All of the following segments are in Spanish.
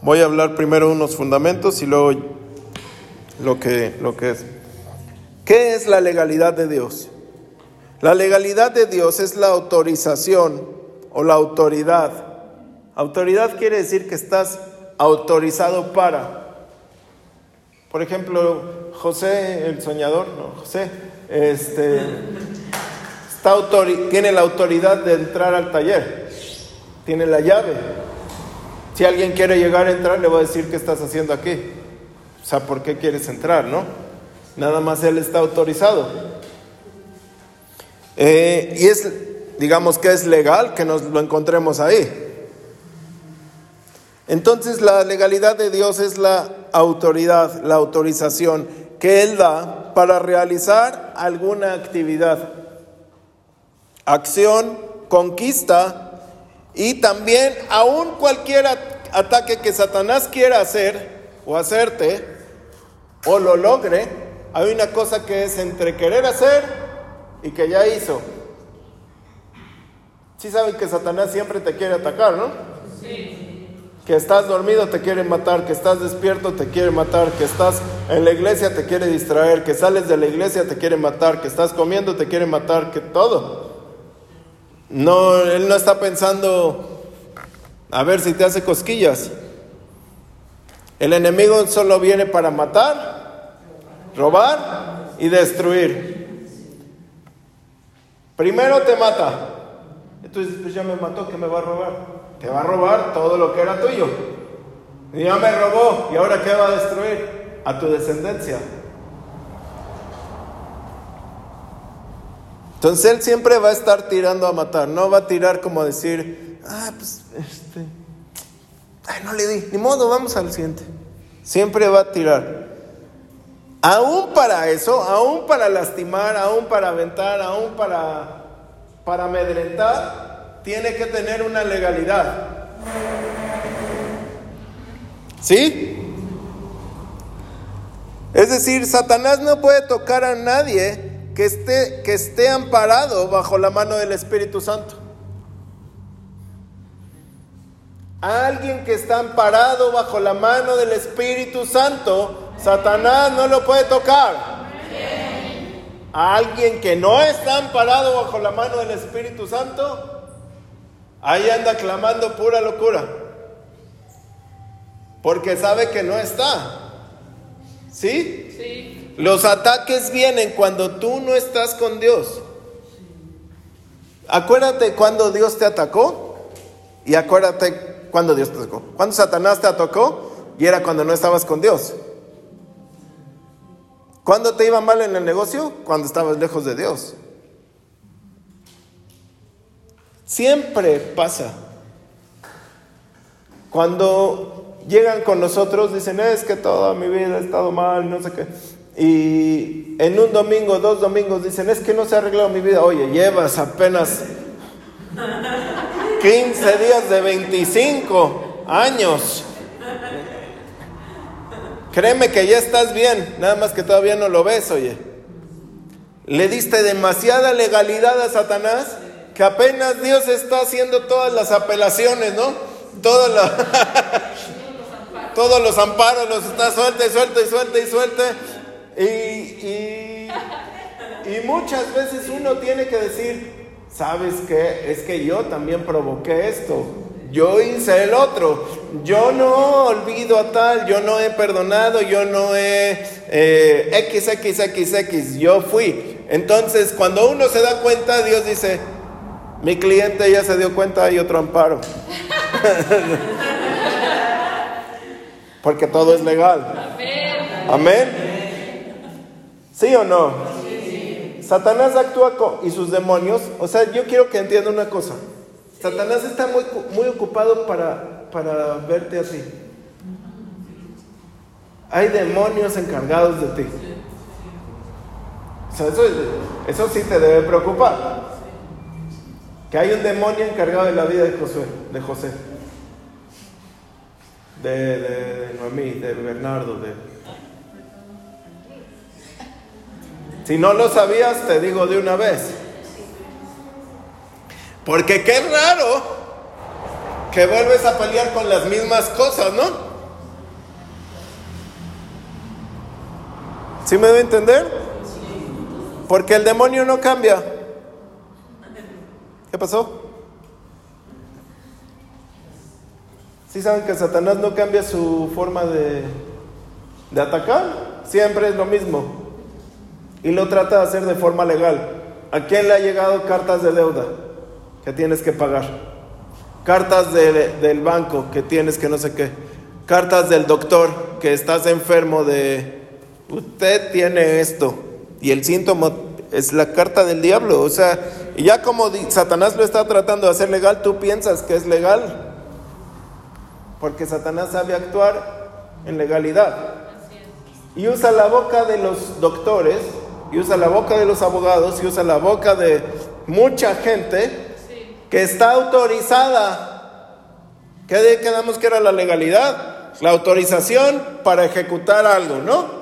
Voy a hablar primero unos fundamentos y luego lo que, lo que es. ¿Qué es la legalidad de Dios? La legalidad de Dios es la autorización o la autoridad. Autoridad quiere decir que estás autorizado para. Por ejemplo, José, el soñador, no, José, este, está tiene la autoridad de entrar al taller, tiene la llave. Si alguien quiere llegar a entrar, le va a decir qué estás haciendo aquí. O sea, ¿por qué quieres entrar, no? Nada más él está autorizado. Eh, y es, digamos que es legal que nos lo encontremos ahí. Entonces la legalidad de Dios es la autoridad, la autorización que Él da para realizar alguna actividad, acción, conquista y también aún cualquier ataque que Satanás quiera hacer o hacerte o lo logre, hay una cosa que es entre querer hacer y que ya hizo. Sí saben que Satanás siempre te quiere atacar, ¿no? Sí. Que estás dormido te quiere matar, que estás despierto te quiere matar, que estás en la iglesia te quiere distraer, que sales de la iglesia te quiere matar, que estás comiendo te quiere matar, que todo. No, él no está pensando a ver si te hace cosquillas. El enemigo solo viene para matar, robar y destruir. Primero te mata. Entonces, pues ya me mató, que me va a robar? te va a robar todo lo que era tuyo. Y ya me robó, ¿y ahora qué va a destruir? A tu descendencia. Entonces él siempre va a estar tirando a matar, no va a tirar como decir, ah, pues, este, ay, no le di, ni modo, vamos al siguiente. Siempre va a tirar. Aún para eso, aún para lastimar, aún para aventar, aún para, para amedrentar, tiene que tener una legalidad. ¿Sí? Es decir, Satanás no puede tocar a nadie que esté, que esté amparado bajo la mano del Espíritu Santo. Alguien que está amparado bajo la mano del Espíritu Santo, Satanás no lo puede tocar. A alguien que no está amparado bajo la mano del Espíritu Santo, Ahí anda clamando pura locura. Porque sabe que no está. ¿Sí? Sí. Los ataques vienen cuando tú no estás con Dios. Acuérdate cuando Dios te atacó y acuérdate cuando Dios te atacó. Cuando Satanás te atacó y era cuando no estabas con Dios. ¿Cuándo te iba mal en el negocio? Cuando estabas lejos de Dios. Siempre pasa. Cuando llegan con nosotros, dicen, es que toda mi vida ha estado mal, no sé qué. Y en un domingo, dos domingos, dicen, es que no se ha arreglado mi vida. Oye, llevas apenas 15 días de 25 años. Créeme que ya estás bien, nada más que todavía no lo ves, oye. Le diste demasiada legalidad a Satanás que apenas Dios está haciendo todas las apelaciones, ¿no? Todos los, todos los amparos los está suelta y suelta y suelta y suelta. Y, y, muchas veces uno tiene que decir, ¿sabes qué? Es que yo también provoqué esto. Yo hice el otro. Yo no olvido a tal, yo no he perdonado, yo no he eh, XXXX, yo fui. Entonces, cuando uno se da cuenta, Dios dice, mi cliente ya se dio cuenta, hay otro amparo. Porque todo es legal. Amén. ¿Sí o no? Satanás actúa con, y sus demonios. O sea, yo quiero que entienda una cosa. Satanás está muy, muy ocupado para, para verte así. Hay demonios encargados de ti. O sea, eso, eso sí te debe preocupar que hay un demonio encargado de la vida de José, de José, de, Noemí, de Bernardo, de... Si no lo sabías, te digo de una vez. Porque qué raro que vuelves a pelear con las mismas cosas, ¿no? ¿Sí me doy a entender? Porque el demonio no cambia. ¿Qué pasó? ¿Sí saben que Satanás no cambia su forma de, de atacar? Siempre es lo mismo. Y lo trata de hacer de forma legal. ¿A quién le ha llegado cartas de deuda que tienes que pagar? Cartas del banco que tienes que no sé qué. Cartas del doctor que estás enfermo de usted tiene esto. Y el síntoma es la carta del diablo. O sea, y ya como Satanás lo está tratando de hacer legal, tú piensas que es legal. Porque Satanás sabe actuar en legalidad. Y usa la boca de los doctores y usa la boca de los abogados y usa la boca de mucha gente que está autorizada. ¿Qué quedamos que era la legalidad? La autorización para ejecutar algo, ¿no?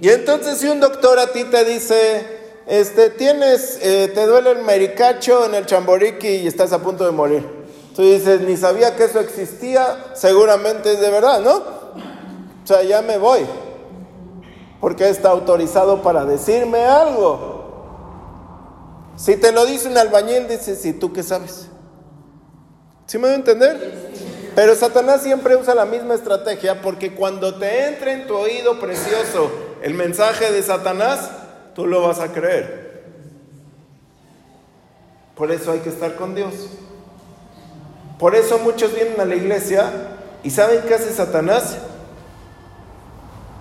Y entonces si un doctor a ti te dice, este, tienes, eh, te duele el mericacho en el chamboriqui y estás a punto de morir. Tú dices, ni sabía que eso existía, seguramente es de verdad, ¿no? O sea, ya me voy porque está autorizado para decirme algo. Si te lo dice un albañil, dices, ¿y tú qué sabes? ¿Sí me voy a entender? Pero Satanás siempre usa la misma estrategia porque cuando te entre en tu oído precioso el mensaje de Satanás, tú lo vas a creer. Por eso hay que estar con Dios. Por eso muchos vienen a la iglesia y ¿saben qué hace Satanás?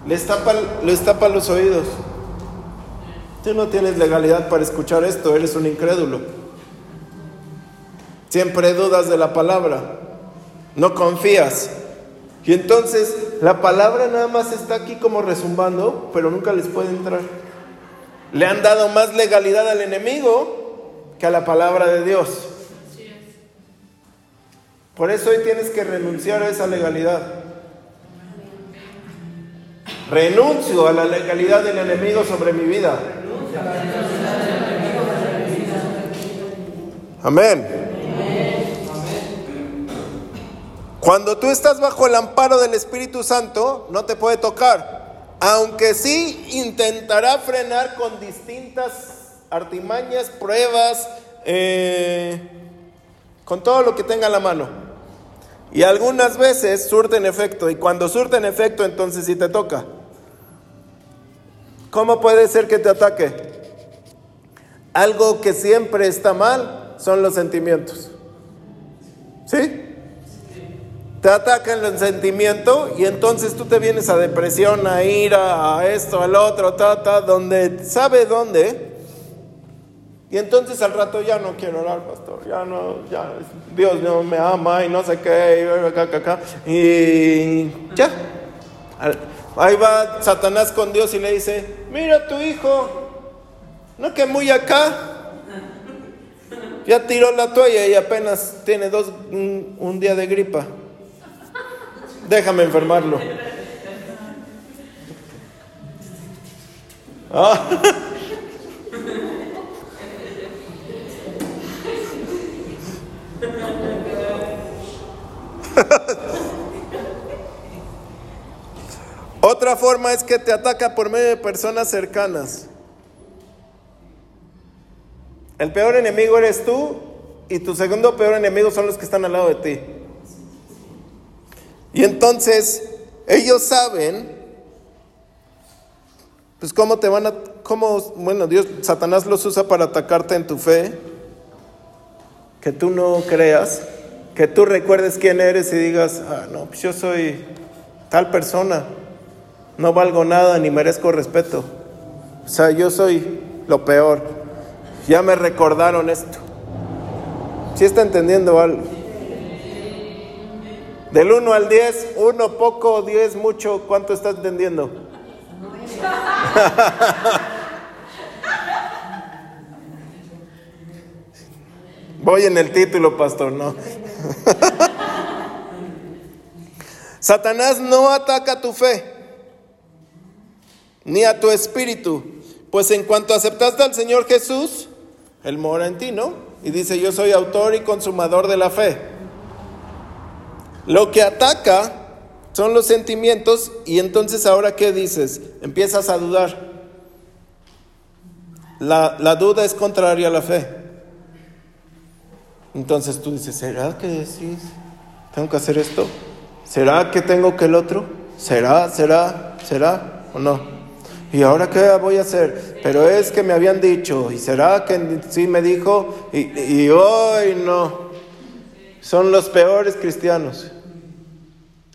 Les tapa, les tapa los oídos. Tú no tienes legalidad para escuchar esto, eres un incrédulo. Siempre dudas de la palabra, no confías. Y entonces la palabra nada más está aquí como resumbando, pero nunca les puede entrar. Le han dado más legalidad al enemigo que a la palabra de Dios. Por eso hoy tienes que renunciar a esa legalidad. Renuncio a la legalidad del enemigo sobre mi vida. Amén. Cuando tú estás bajo el amparo del Espíritu Santo, no te puede tocar, aunque sí intentará frenar con distintas artimañas, pruebas, eh, con todo lo que tenga la mano. Y algunas veces surten efecto, y cuando surten efecto, entonces sí te toca. ¿Cómo puede ser que te ataque? Algo que siempre está mal son los sentimientos. ¿Sí? Te atacan el sentimiento y entonces tú te vienes a depresión, a ira, a esto, al otro, ta, ta, donde sabe dónde. Y entonces al rato ya no quiero orar, pastor, ya no, ya Dios no me ama y no sé qué, y, y ya. Ahí va Satanás con Dios y le dice, mira tu hijo, no que muy acá, ya tiró la toalla y apenas tiene dos, un, día de gripa. Déjame enfermarlo. Ah. Otra forma es que te ataca por medio de personas cercanas. El peor enemigo eres tú y tu segundo peor enemigo son los que están al lado de ti. Y entonces ellos saben, pues cómo te van a, cómo, bueno, Dios, Satanás los usa para atacarte en tu fe, que tú no creas, que tú recuerdes quién eres y digas, ah, no, pues yo soy tal persona no valgo nada ni merezco respeto. O sea, yo soy lo peor. Ya me recordaron esto. ¿Sí está entendiendo algo? Del 1 al 10, 1 poco, 10 mucho, ¿cuánto está entendiendo? Voy en el título, pastor, no. Satanás no ataca tu fe ni a tu espíritu. Pues en cuanto aceptaste al Señor Jesús, Él mora en ti, ¿no? Y dice, yo soy autor y consumador de la fe. Lo que ataca son los sentimientos y entonces ahora qué dices? Empiezas a dudar. La, la duda es contraria a la fe. Entonces tú dices, ¿será que decís? ¿Tengo que hacer esto? ¿Será que tengo que el otro? ¿Será? ¿Será? ¿Será? ¿O no? ¿Y ahora qué voy a hacer? Pero es que me habían dicho, ¿y será que sí me dijo? Y, y hoy no. Son los peores cristianos.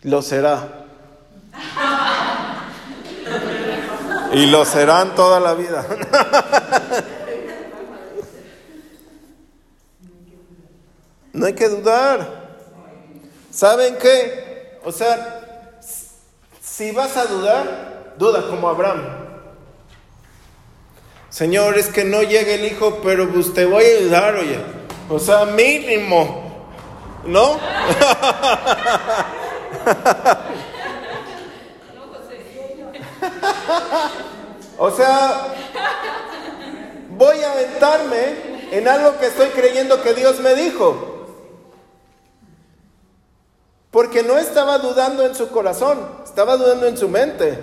Lo será. Y lo serán toda la vida. No hay que dudar. ¿Saben qué? O sea, si vas a dudar, duda como Abraham. Señor, es que no llegue el hijo, pero pues te voy a ayudar, oye. O sea, mínimo. ¿No? o sea, voy a aventarme en algo que estoy creyendo que Dios me dijo. Porque no estaba dudando en su corazón, estaba dudando en su mente.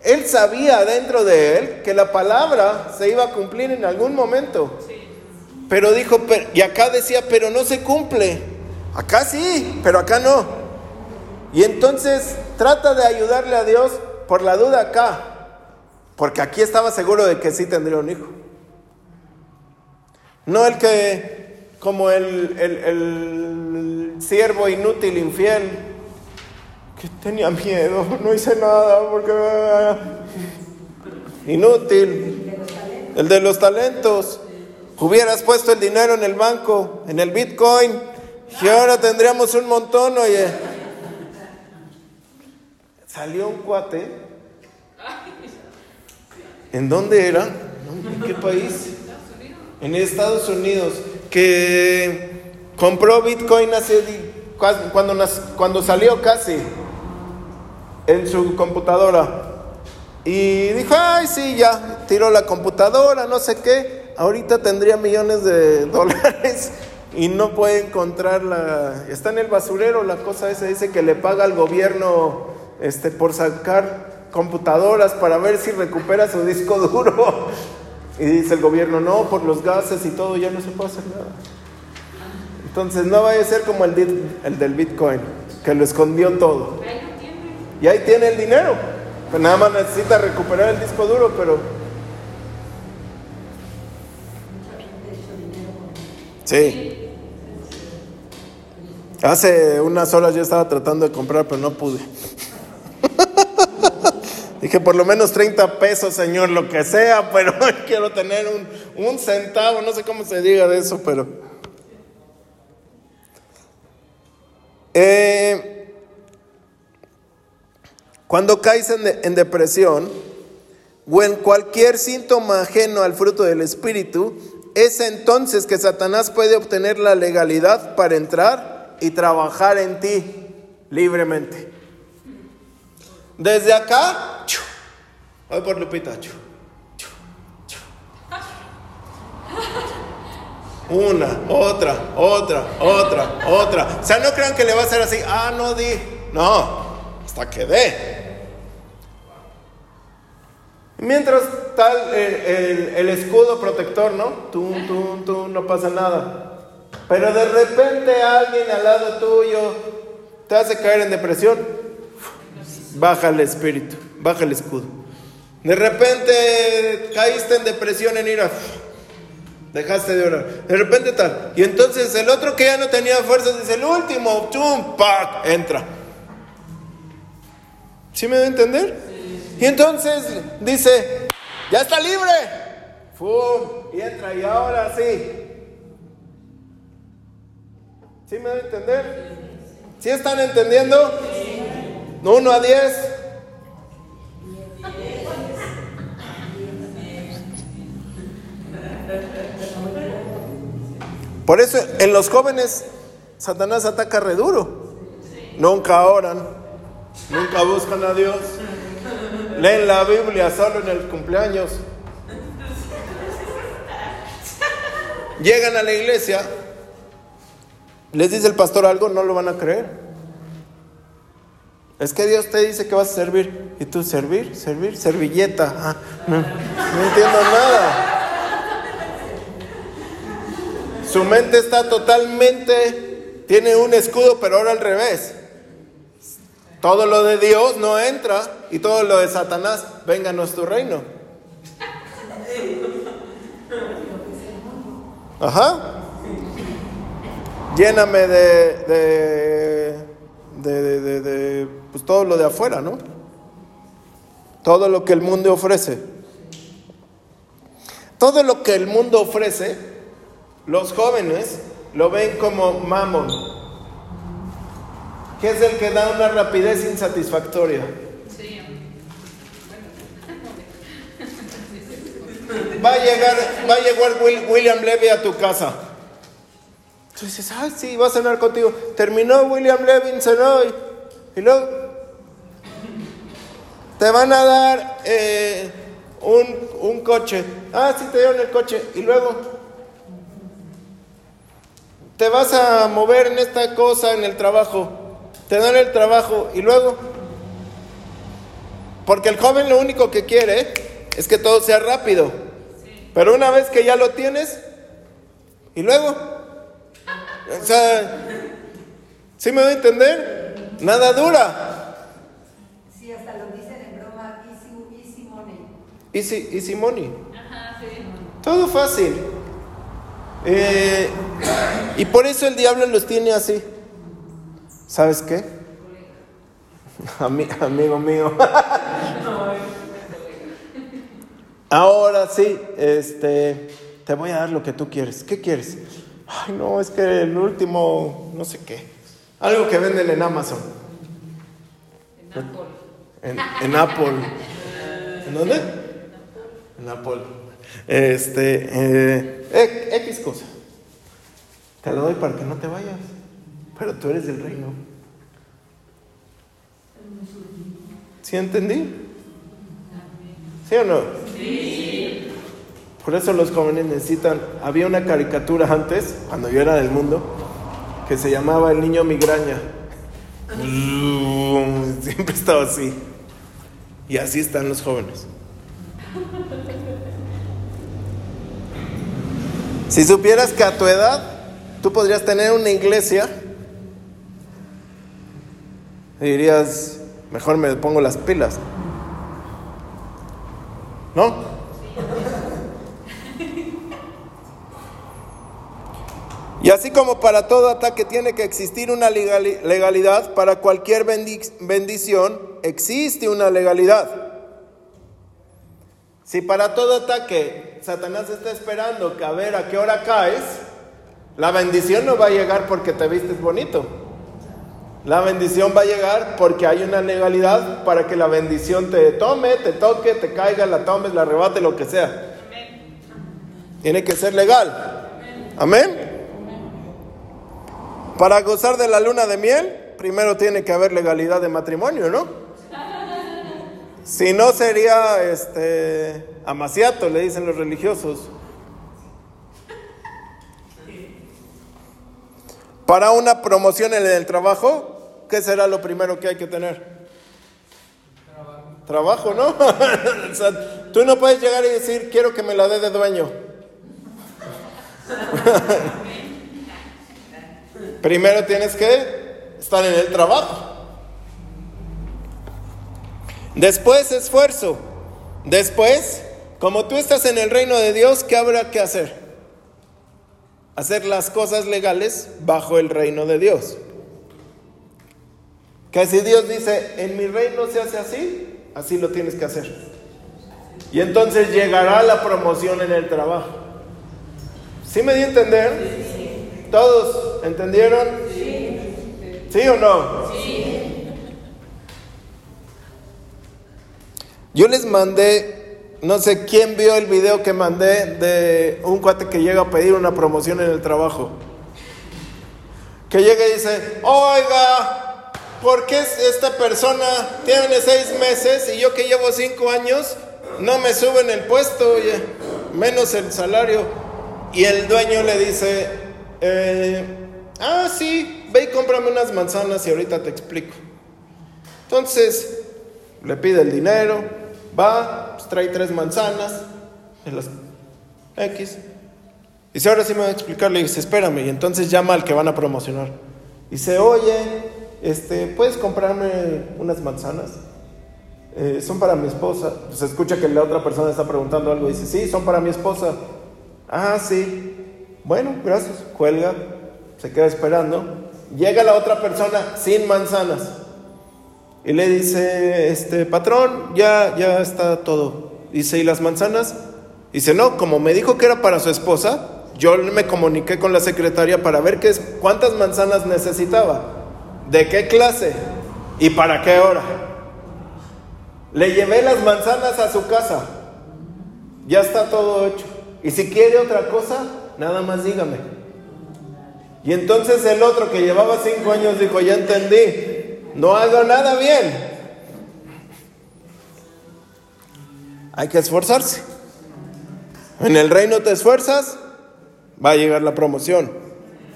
Él sabía dentro de él que la palabra se iba a cumplir en algún momento. Pero dijo, y acá decía, pero no se cumple. Acá sí, pero acá no. Y entonces trata de ayudarle a Dios por la duda acá. Porque aquí estaba seguro de que sí tendría un hijo. No el que, como el, el, siervo inútil, infiel, que tenía miedo, no hice nada porque... Inútil. El de los talentos. Hubieras puesto el dinero en el banco, en el Bitcoin, y ahora tendríamos un montón, oye. Salió un cuate. ¿En dónde era? ¿En qué país? En Estados Unidos. Que compró Bitcoin hace cuando, cuando salió casi en su computadora. Y dijo, ay, sí, ya, tiró la computadora, no sé qué ahorita tendría millones de dólares y no puede encontrarla. Está en el basurero la cosa esa, dice que le paga al gobierno este, por sacar computadoras para ver si recupera su disco duro. Y dice el gobierno, no, por los gases y todo ya no se puede hacer nada. Entonces no vaya a ser como el, el del Bitcoin, que lo escondió todo. Y ahí tiene el dinero. Pues nada más necesita recuperar el disco duro, pero Sí. Hace unas horas yo estaba tratando de comprar, pero no pude. Dije, por lo menos 30 pesos, Señor, lo que sea, pero quiero tener un, un, centavo, no sé cómo se diga de eso, pero... Eh, cuando caes en, en depresión o en cualquier síntoma ajeno al fruto del Espíritu, es entonces que Satanás puede obtener la legalidad para entrar y trabajar en ti libremente. Desde acá, voy por Lupita. Una, otra, otra, otra, otra. O sea, no crean que le va a hacer así, ah, no di. No, hasta que dé. Mientras tal el, escudo protector, ¿no? Tú, tú, tú, no pasa nada. Pero de repente alguien al lado tuyo te hace caer en depresión. Baja el espíritu, baja el escudo. De repente caíste en depresión, en ira. Dejaste de orar. De repente tal. Y entonces el otro que ya no tenía fuerzas dice, el último, chum, entra. ¿Sí me da a entender? Y entonces dice, ya está libre. Y entra y ahora sí. ¿Sí me a entender? ¿Sí están entendiendo? Uno a diez. Por eso en los jóvenes Satanás ataca re duro. Nunca oran, nunca buscan a Dios leen la Biblia solo en el cumpleaños. Llegan a la iglesia, les dice el pastor algo, no lo van a creer. Es que Dios te dice que vas a servir. ¿Y tú servir? ¿Servir? Servilleta. Ah, no, entiendo nada. Su mente está totalmente, tiene un escudo, pero ahora al revés. Todo lo de Dios no entra y todo lo de Satanás, venga a nuestro reino. Ajá. Lléname de, de, de, de, de pues todo lo de afuera, ¿no? Todo lo que el mundo ofrece. Todo lo que el mundo ofrece, los jóvenes lo ven como mamón, que es el que da una rapidez insatisfactoria. Va a llegar, va a llegar William Levy a tu casa. Tú dices, ay, sí, va a cenar contigo. Terminó William Levy, cenó y, y luego te van a dar eh, un, un coche. Ah, sí, te dieron el coche. Y luego te vas a mover en esta cosa en el trabajo. Te dan el trabajo. Y luego, porque el joven lo único que quiere es que todo sea rápido. Pero una vez que ya lo tienes, y luego, o sea, ¿sí me voy a entender? Nada dura. Sí, hasta lo dicen en broma, easy, easy money. Easy, easy money. Todo fácil. Eh, y por eso el diablo los tiene así. ¿Sabes qué? Ami- amigo mío. Ahora sí, este, te voy a dar lo que tú quieres. ¿Qué quieres? Ay, no, es que el último, no sé qué. Algo que venden en Amazon. En, en Apple. ¿En dónde? En Apple. Este, eh, X cosa. Te lo doy para que no te vayas. Pero tú eres del reino. ¿Sí entendí? ¿Sí o no? Por eso los jóvenes necesitan. Había una caricatura antes, cuando yo era del mundo, que se llamaba El niño migraña. Siempre estaba así. Y así están los jóvenes. Si supieras que a tu edad tú podrías tener una iglesia, dirías, mejor me pongo las pilas. ¿No? Y así como para todo ataque tiene que existir una legali- legalidad, para cualquier bendi- bendición existe una legalidad. Si para todo ataque Satanás está esperando que a ver a qué hora caes, la bendición no va a llegar porque te vistes bonito. La bendición va a llegar porque hay una legalidad para que la bendición te tome, te toque, te caiga, la tomes, la arrebate, lo que sea. Tiene que ser legal. Amén. Para gozar de la luna de miel, primero tiene que haber legalidad de matrimonio, ¿no? Si no sería este amaciato, le dicen los religiosos. Para una promoción en el trabajo, ¿qué será lo primero que hay que tener? Trabajo, ¿no? Tú no puedes llegar y decir, quiero que me la dé de dueño. Primero tienes que estar en el trabajo. Después esfuerzo. Después, como tú estás en el reino de Dios, ¿qué habrá que hacer? Hacer las cosas legales bajo el reino de Dios. Que si Dios dice, en mi reino se hace así, así lo tienes que hacer. Y entonces llegará la promoción en el trabajo. ¿Sí me di a entender? ¿Todos entendieron? ¿Sí o no? Yo les mandé, no sé quién vio el video que mandé de un cuate que llega a pedir una promoción en el trabajo. Que llega y dice, oiga, ¿por qué esta persona tiene seis meses y yo que llevo cinco años no me suben el puesto, oye, menos el salario? Y el dueño le dice, eh, ah, sí, ve y cómprame unas manzanas y ahorita te explico. Entonces, le pide el dinero, va, pues, trae tres manzanas, en las X. Dice, ahora sí me va a explicar, le dice, espérame, y entonces llama al que van a promocionar. Dice, oye, este, ¿puedes comprarme unas manzanas? Eh, son para mi esposa. Se escucha que la otra persona está preguntando algo. Dice, sí, son para mi esposa. Ah, sí. Bueno, gracias. Cuelga, se queda esperando. Llega la otra persona sin manzanas. Y le dice, este, patrón, ya, ya está todo. Dice, ¿y las manzanas? Dice, no, como me dijo que era para su esposa, yo me comuniqué con la secretaria para ver qué cuántas manzanas necesitaba, de qué clase y para qué hora. Le llevé las manzanas a su casa. Ya está todo hecho. Y si quiere otra cosa, nada más dígame. Y entonces el otro que llevaba cinco años dijo, ya entendí, no hago nada bien. Hay que esforzarse. En el reino te esfuerzas, va a llegar la promoción.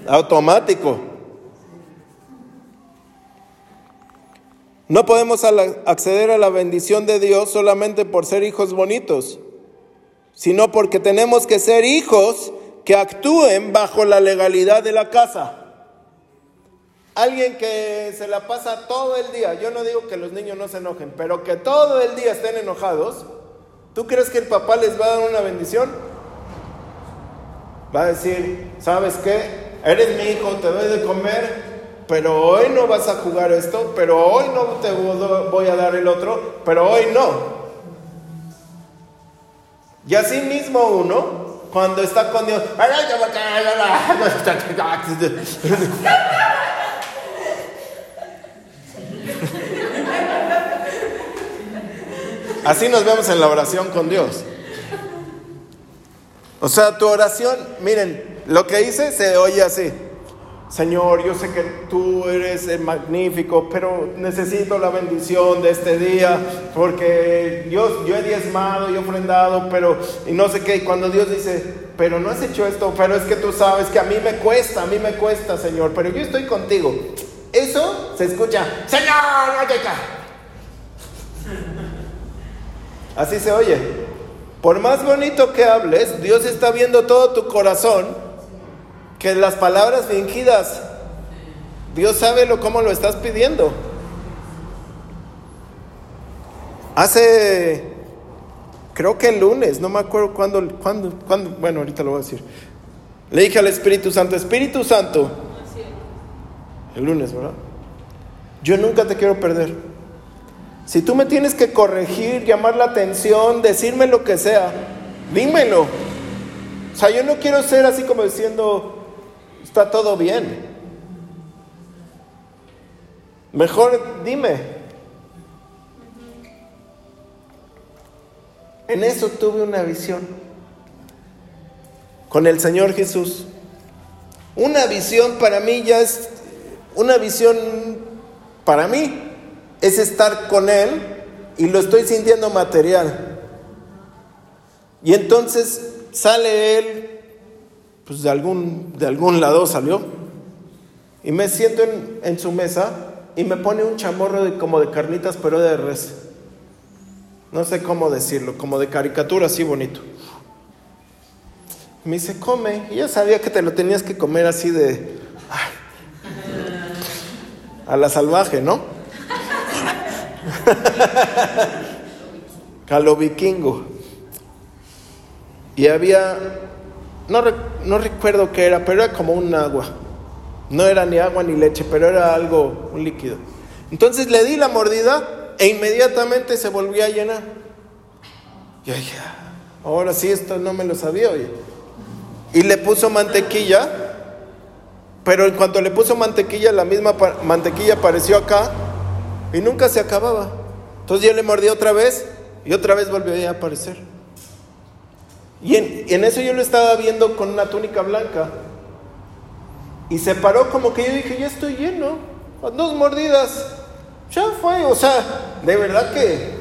Automático. No podemos acceder a la bendición de Dios solamente por ser hijos bonitos, sino porque tenemos que ser hijos que actúen bajo la legalidad de la casa. Alguien que se la pasa todo el día, yo no digo que los niños no se enojen, pero que todo el día estén enojados, ¿tú crees que el papá les va a dar una bendición? Va a decir, ¿sabes qué? Eres mi hijo, te doy de comer, pero hoy no vas a jugar esto, pero hoy no te voy a dar el otro, pero hoy no. Y así mismo uno, cuando está con Dios, así nos vemos en la oración con Dios. O sea, tu oración, miren, lo que hice se oye así. Señor, yo sé que tú eres el magnífico, pero necesito la bendición de este día, porque Dios, yo he diezmado y ofrendado, pero y no sé qué. Y cuando Dios dice, pero no has hecho esto, pero es que tú sabes que a mí me cuesta, a mí me cuesta, Señor, pero yo estoy contigo. Eso se escucha, Señor, Así se oye. Por más bonito que hables, Dios está viendo todo tu corazón, que las palabras fingidas, Dios sabe lo, cómo lo estás pidiendo. Hace, creo que el lunes, no me acuerdo cuándo, cuándo, cuándo, bueno, ahorita lo voy a decir. Le dije al Espíritu Santo, Espíritu Santo, el lunes, ¿verdad? Yo nunca te quiero perder. Si tú me tienes que corregir, llamar la atención, decirme lo que sea, dímelo. O sea, yo no quiero ser así como diciendo, está todo bien. Mejor dime. En eso tuve una visión con el Señor Jesús. Una visión para mí ya es una visión para mí es estar con Él y lo estoy sintiendo material. Y entonces sale Él, pues de algún, de algún lado salió, y me siento en, en su mesa y me pone un chamorro de, como de carnitas, pero de res. No sé cómo decirlo, como de caricatura así bonito. Me dice, come. Y yo sabía que te lo tenías que comer así de... a la salvaje, ¿no? Calo vikingo. Y había, no, no recuerdo qué era, pero era como un agua. No era ni agua ni leche, pero era algo, un líquido. Entonces le di la mordida e inmediatamente se volvió a llenar. Y dije, ahora sí, esto no me lo sabía, oye. Y le puso mantequilla, pero en cuanto le puso mantequilla, la misma mantequilla apareció acá y nunca se acababa. Entonces yo le mordí otra vez y otra vez volvió a aparecer. Y en, eso yo lo estaba viendo con una túnica blanca. Y se paró como que yo dije, ya estoy lleno. Dos mordidas. Ya fue. O sea, de verdad que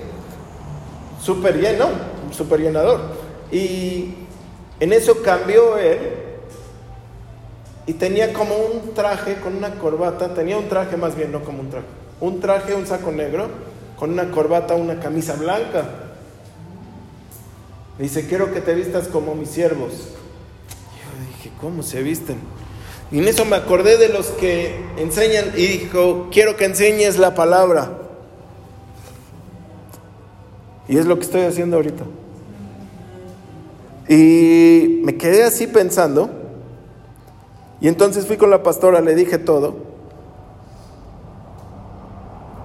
súper lleno, súper llenador. Y en eso cambió él. Y tenía como un traje con una corbata. Tenía un traje más bien, no como un traje un traje, un saco negro, con una corbata, una camisa blanca. Dice, quiero que te vistas como mis siervos. Yo dije, ¿cómo se visten? Y en eso me acordé de los que enseñan y dijo, quiero que enseñes la palabra. Y es lo que estoy haciendo ahorita. Y me quedé así pensando. Y entonces fui con la pastora, le dije todo.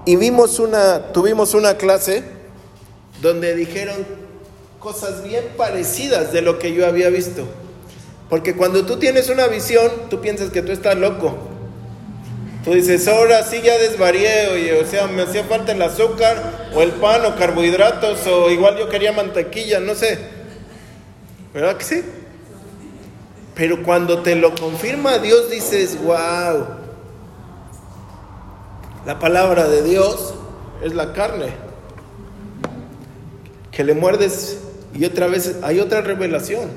Y vimos una, tuvimos una clase donde dijeron cosas bien parecidas de lo que yo había visto. Porque cuando tú tienes una visión, tú piensas que tú estás loco. Tú dices, ahora sí ya desvarié, oye, o sea, me hacía falta el azúcar, o el pan, o carbohidratos, o igual yo quería mantequilla, no sé. ¿Verdad que sí? Pero cuando te lo confirma Dios, dices, wow, la palabra de Dios es la carne. Que le muerdes y otra vez hay otra revelación.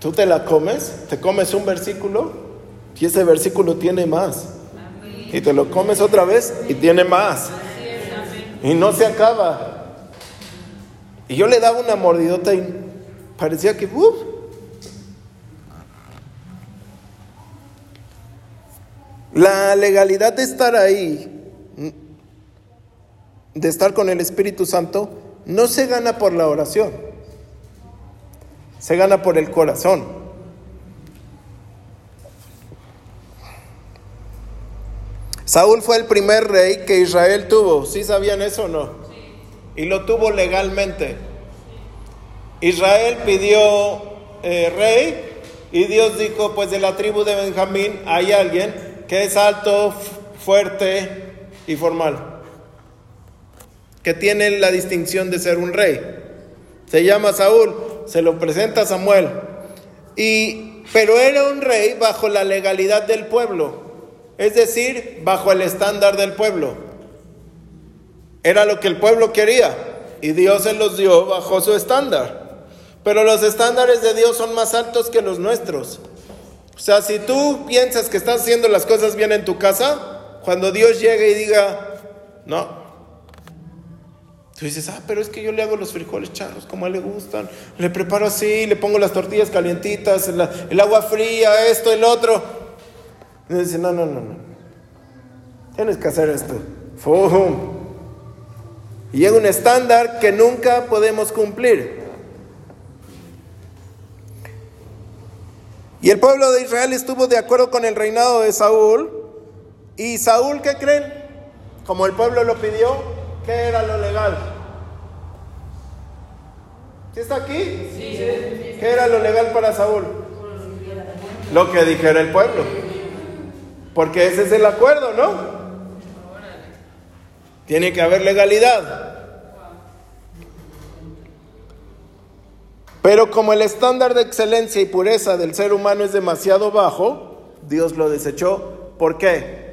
Tú te la comes, te comes un versículo y ese versículo tiene más. Y te lo comes otra vez y tiene más. Y no se acaba. Y yo le daba una mordidota y parecía que... La legalidad de estar ahí, de estar con el Espíritu Santo, no se gana por la oración, se gana por el corazón. Saúl fue el primer rey que Israel tuvo, ¿sí sabían eso o no? Y lo tuvo legalmente. Israel pidió eh, rey y Dios dijo, pues de la tribu de Benjamín hay alguien que es alto, fuerte y formal que tiene la distinción de ser un rey. Se llama Saúl, se lo presenta Samuel. Y, pero era un rey bajo la legalidad del pueblo, es decir, bajo el estándar del pueblo. Era lo que el pueblo quería y Dios se los dio bajo su estándar. Pero los estándares de Dios son más altos que los nuestros. O sea, si tú piensas que estás haciendo las cosas bien en tu casa, cuando Dios llegue y diga, no, Tú dices, ah, pero es que yo le hago los frijoles charros como a él le gustan, le preparo así, le pongo las tortillas calientitas, el, agua fría, esto, el otro. Y dice, no, no, no, no. Tienes que hacer esto. ¡Fum! Y llega un estándar que nunca podemos cumplir. Y el pueblo de Israel estuvo de acuerdo con el reinado de Saúl. ¿Y Saúl qué creen? Como el pueblo lo pidió, ¿Qué era lo legal? ¿Sí está aquí? Sí. ¿Qué era lo legal para Saúl? Lo que dijera el pueblo. Porque ese es el acuerdo, ¿no? Tiene que haber legalidad. Pero como el estándar de excelencia y pureza del ser humano es demasiado bajo, Dios lo desechó. ¿Por qué?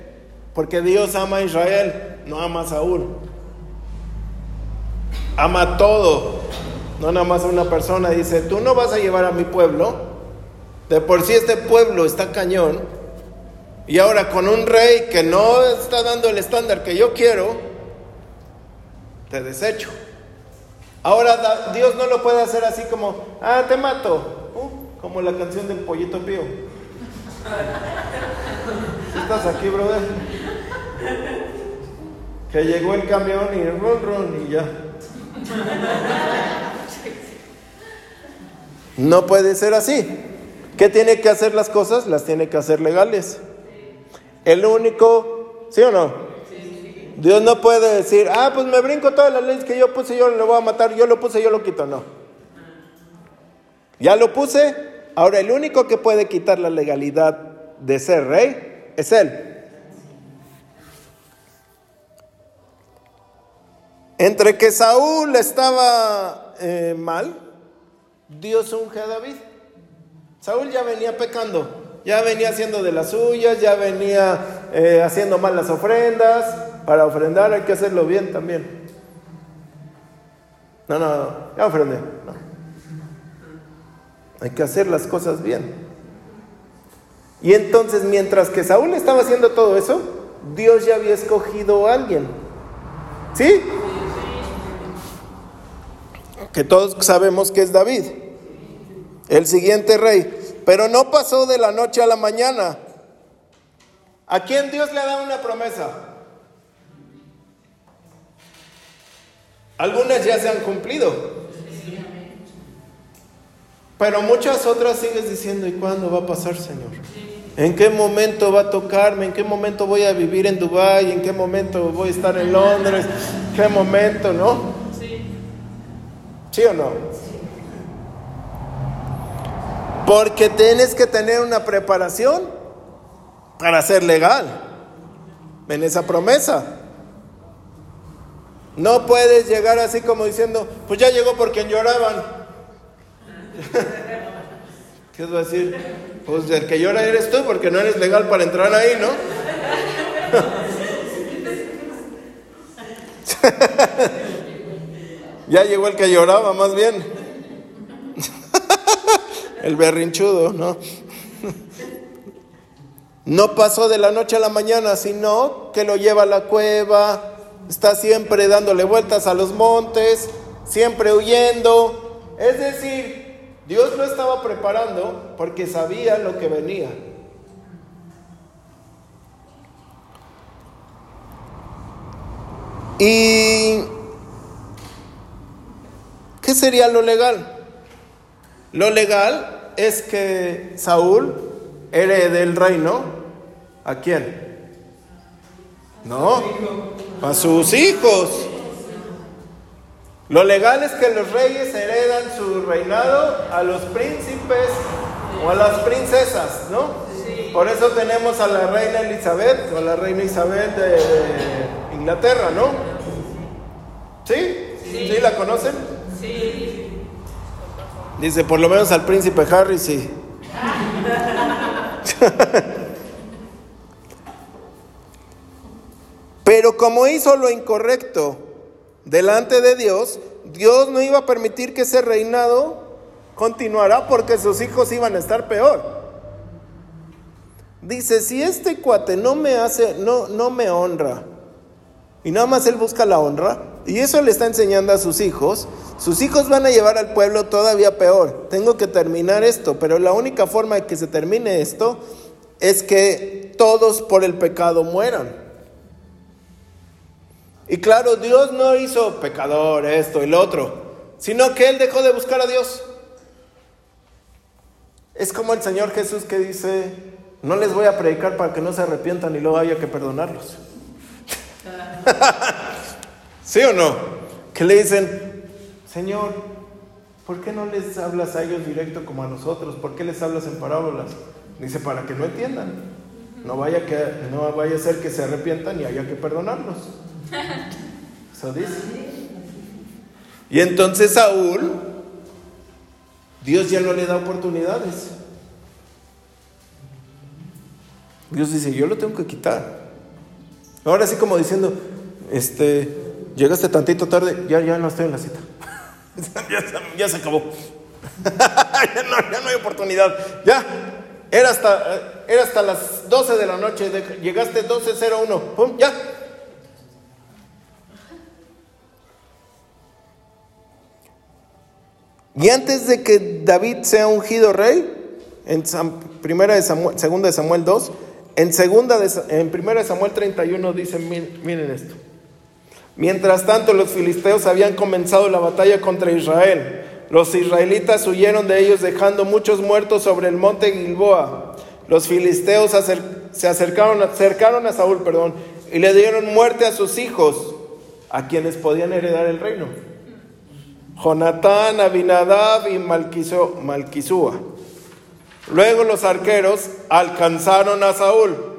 Porque Dios ama a Israel, no ama a Saúl ama todo, no nada más a una persona. Dice, tú no vas a llevar a mi pueblo, de por sí este pueblo está cañón, y ahora con un rey que no está dando el estándar que yo quiero, te desecho. Ahora Dios no lo puede hacer así como, ah, te mato, uh, como la canción del pollito pío. estás aquí, brother? Que llegó el camión y ron, ron y ya. No puede ser así. ¿Qué tiene que hacer las cosas? Las tiene que hacer legales. El único, ¿sí o no? Dios no puede decir, ah, pues me brinco todas las leyes que yo puse, yo le voy a matar, yo lo puse, yo lo quito. No. Ya lo puse, ahora el único que puede quitar la legalidad de ser rey es Él. Entre que Saúl estaba eh, mal, Dios unge a David. Saúl ya venía pecando, ya venía haciendo de las suyas, ya venía eh, haciendo mal las ofrendas. Para ofrendar hay que hacerlo bien también. No, no, no, ya ofrendé. Hay que hacer las cosas bien. Y entonces, mientras que Saúl estaba haciendo todo eso, Dios ya había escogido a alguien. ¿Sí? Que todos sabemos que es David, el siguiente rey. Pero no pasó de la noche a la mañana. ¿A quién Dios le da una promesa? Algunas ya se han cumplido. Pero muchas otras sigues diciendo, ¿y cuándo va a pasar, Señor? ¿En qué momento va a tocarme? ¿En qué momento voy a vivir en Dubái? ¿En qué momento voy a estar en Londres? ¿Qué momento, no? Sí. ¿Sí o no? Porque tienes que tener una preparación para ser legal en esa promesa. No puedes llegar así como diciendo, pues ya llegó porque lloraban. ¿Qué es decir? Pues el que llora eres tú porque no eres legal para entrar ahí, ¿no? ya llegó el que lloraba, más bien. el berrinchudo, ¿no? no pasó de la noche a la mañana, sino que lo lleva a la cueva, está siempre dándole vueltas a los montes, siempre huyendo. Es decir, Dios lo estaba preparando porque sabía lo que venía. ¿Y qué sería lo legal? Lo legal es que Saúl herede el reino. ¿A quién? No, a sus hijos. Lo legal es que los reyes heredan su reinado a los príncipes o a las princesas, ¿no? Por eso tenemos a la reina Elizabeth o a la reina Isabel de Inglaterra, ¿no? ¿Sí? ¿Sí, la conocen? Sí. Dice, por lo menos al príncipe Harry sí. Pero como hizo lo incorrecto, delante de Dios, Dios no iba a permitir que ese reinado continuara porque sus hijos iban a estar peor. Dice, si este cuate no me hace, no, no me honra, y nada más él busca la honra, y eso le está enseñando a sus hijos, sus hijos van a llevar al pueblo todavía peor. Tengo que terminar esto, pero la única forma de que se termine esto es que todos por el pecado mueran. Y claro, Dios no hizo pecador esto y lo otro, sino que Él dejó de buscar a Dios. Es como el Señor Jesús que dice, no les voy a predicar para que no se arrepientan y luego haya que perdonarlos. ¿Sí o no? Que le dicen, Señor, ¿por qué no les hablas a ellos directo como a nosotros? ¿Por qué les hablas en parábolas? Dice, para que no entiendan. No vaya, que, no vaya a ser que se arrepientan y haya que perdonarlos. Eso dice. Y entonces Saúl, Dios ya no le da oportunidades. Dios dice, yo lo tengo que quitar. Ahora sí como diciendo, este, llegaste tantito tarde, ya, ya no estoy en la cita. ya, se acabó. ya, no, ya, no, hay oportunidad. Ya, era hasta, era hasta las 12 de la noche, llegaste 12.01, pum, ya, Y antes de que David sea ungido rey, en primera de Samuel, segunda de Samuel 2, en, segunda de, en primera de Samuel 31 dice, miren esto. Mientras tanto, los filisteos habían comenzado la batalla contra Israel. Los israelitas huyeron de ellos dejando muchos muertos sobre el monte Gilboa. Los filisteos se acercaron, acercaron a Saúl perdón, y le dieron muerte a sus hijos, a quienes podían heredar el reino. Jonatán, Abinadab y Malquisúa. Luego los arqueros alcanzaron a Saúl.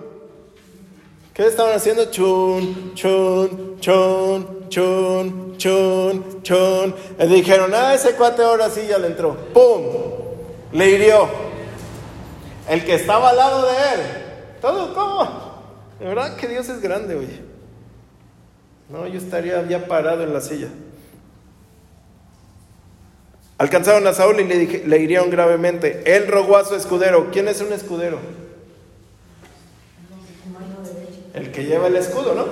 ¿Qué estaban haciendo? Chun, chun, chun, chun, chun, chun. Y dijeron, ah, ese cuate ahora sí ya le entró. ¡Pum! Le hirió. El que estaba al lado de él. Todo, ¿cómo? De verdad que Dios es grande, oye. No, yo estaría ya parado en la silla. Alcanzaron a Saúl y le, le hirieron gravemente. Él rogó a su escudero. ¿Quién es un escudero? El que lleva el escudo, ¿no?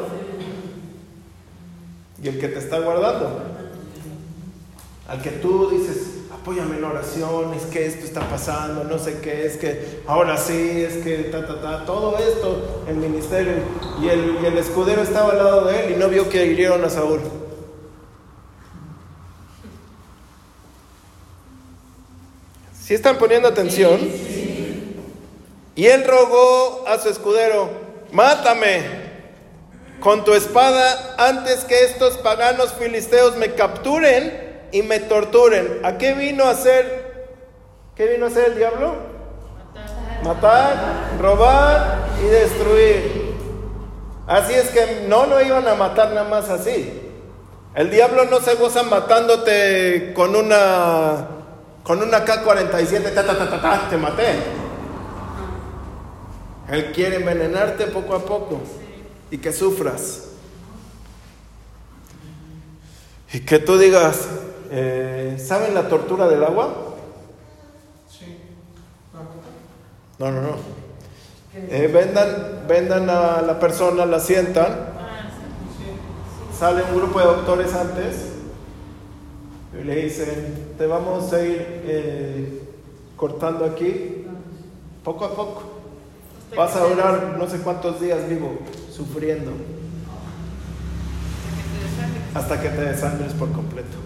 Y el que te está guardando. Al que tú dices, apóyame en oración, es que esto está pasando, no sé qué, es que ahora sí, es que ta, ta, ta, todo esto, el ministerio. Y el, y el escudero estaba al lado de él y no vio que hirieron a Saúl. ¿Sí están poniendo atención? Y él rogó a su escudero, mátame con tu espada antes que estos paganos filisteos me capturen y me torturen. ¿A qué vino a hacer? ¿Qué vino a hacer el diablo? Matar, robar y destruir. Así es que no lo iban a matar nada más así. El diablo no se goza matándote con una con una K-47, ta, ta, ta, ta, te maté. Él quiere envenenarte poco a poco y que sufras. Y que tú digas, eh, ¿saben la tortura del agua? No, no, no. Eh, vendan, vendan a la persona, la sientan. Sale un grupo de doctores antes y le dicen, te vamos a ir eh, cortando aquí, poco a poco. Vas a durar no sé cuántos días vivo, sufriendo, hasta que te desangres por completo.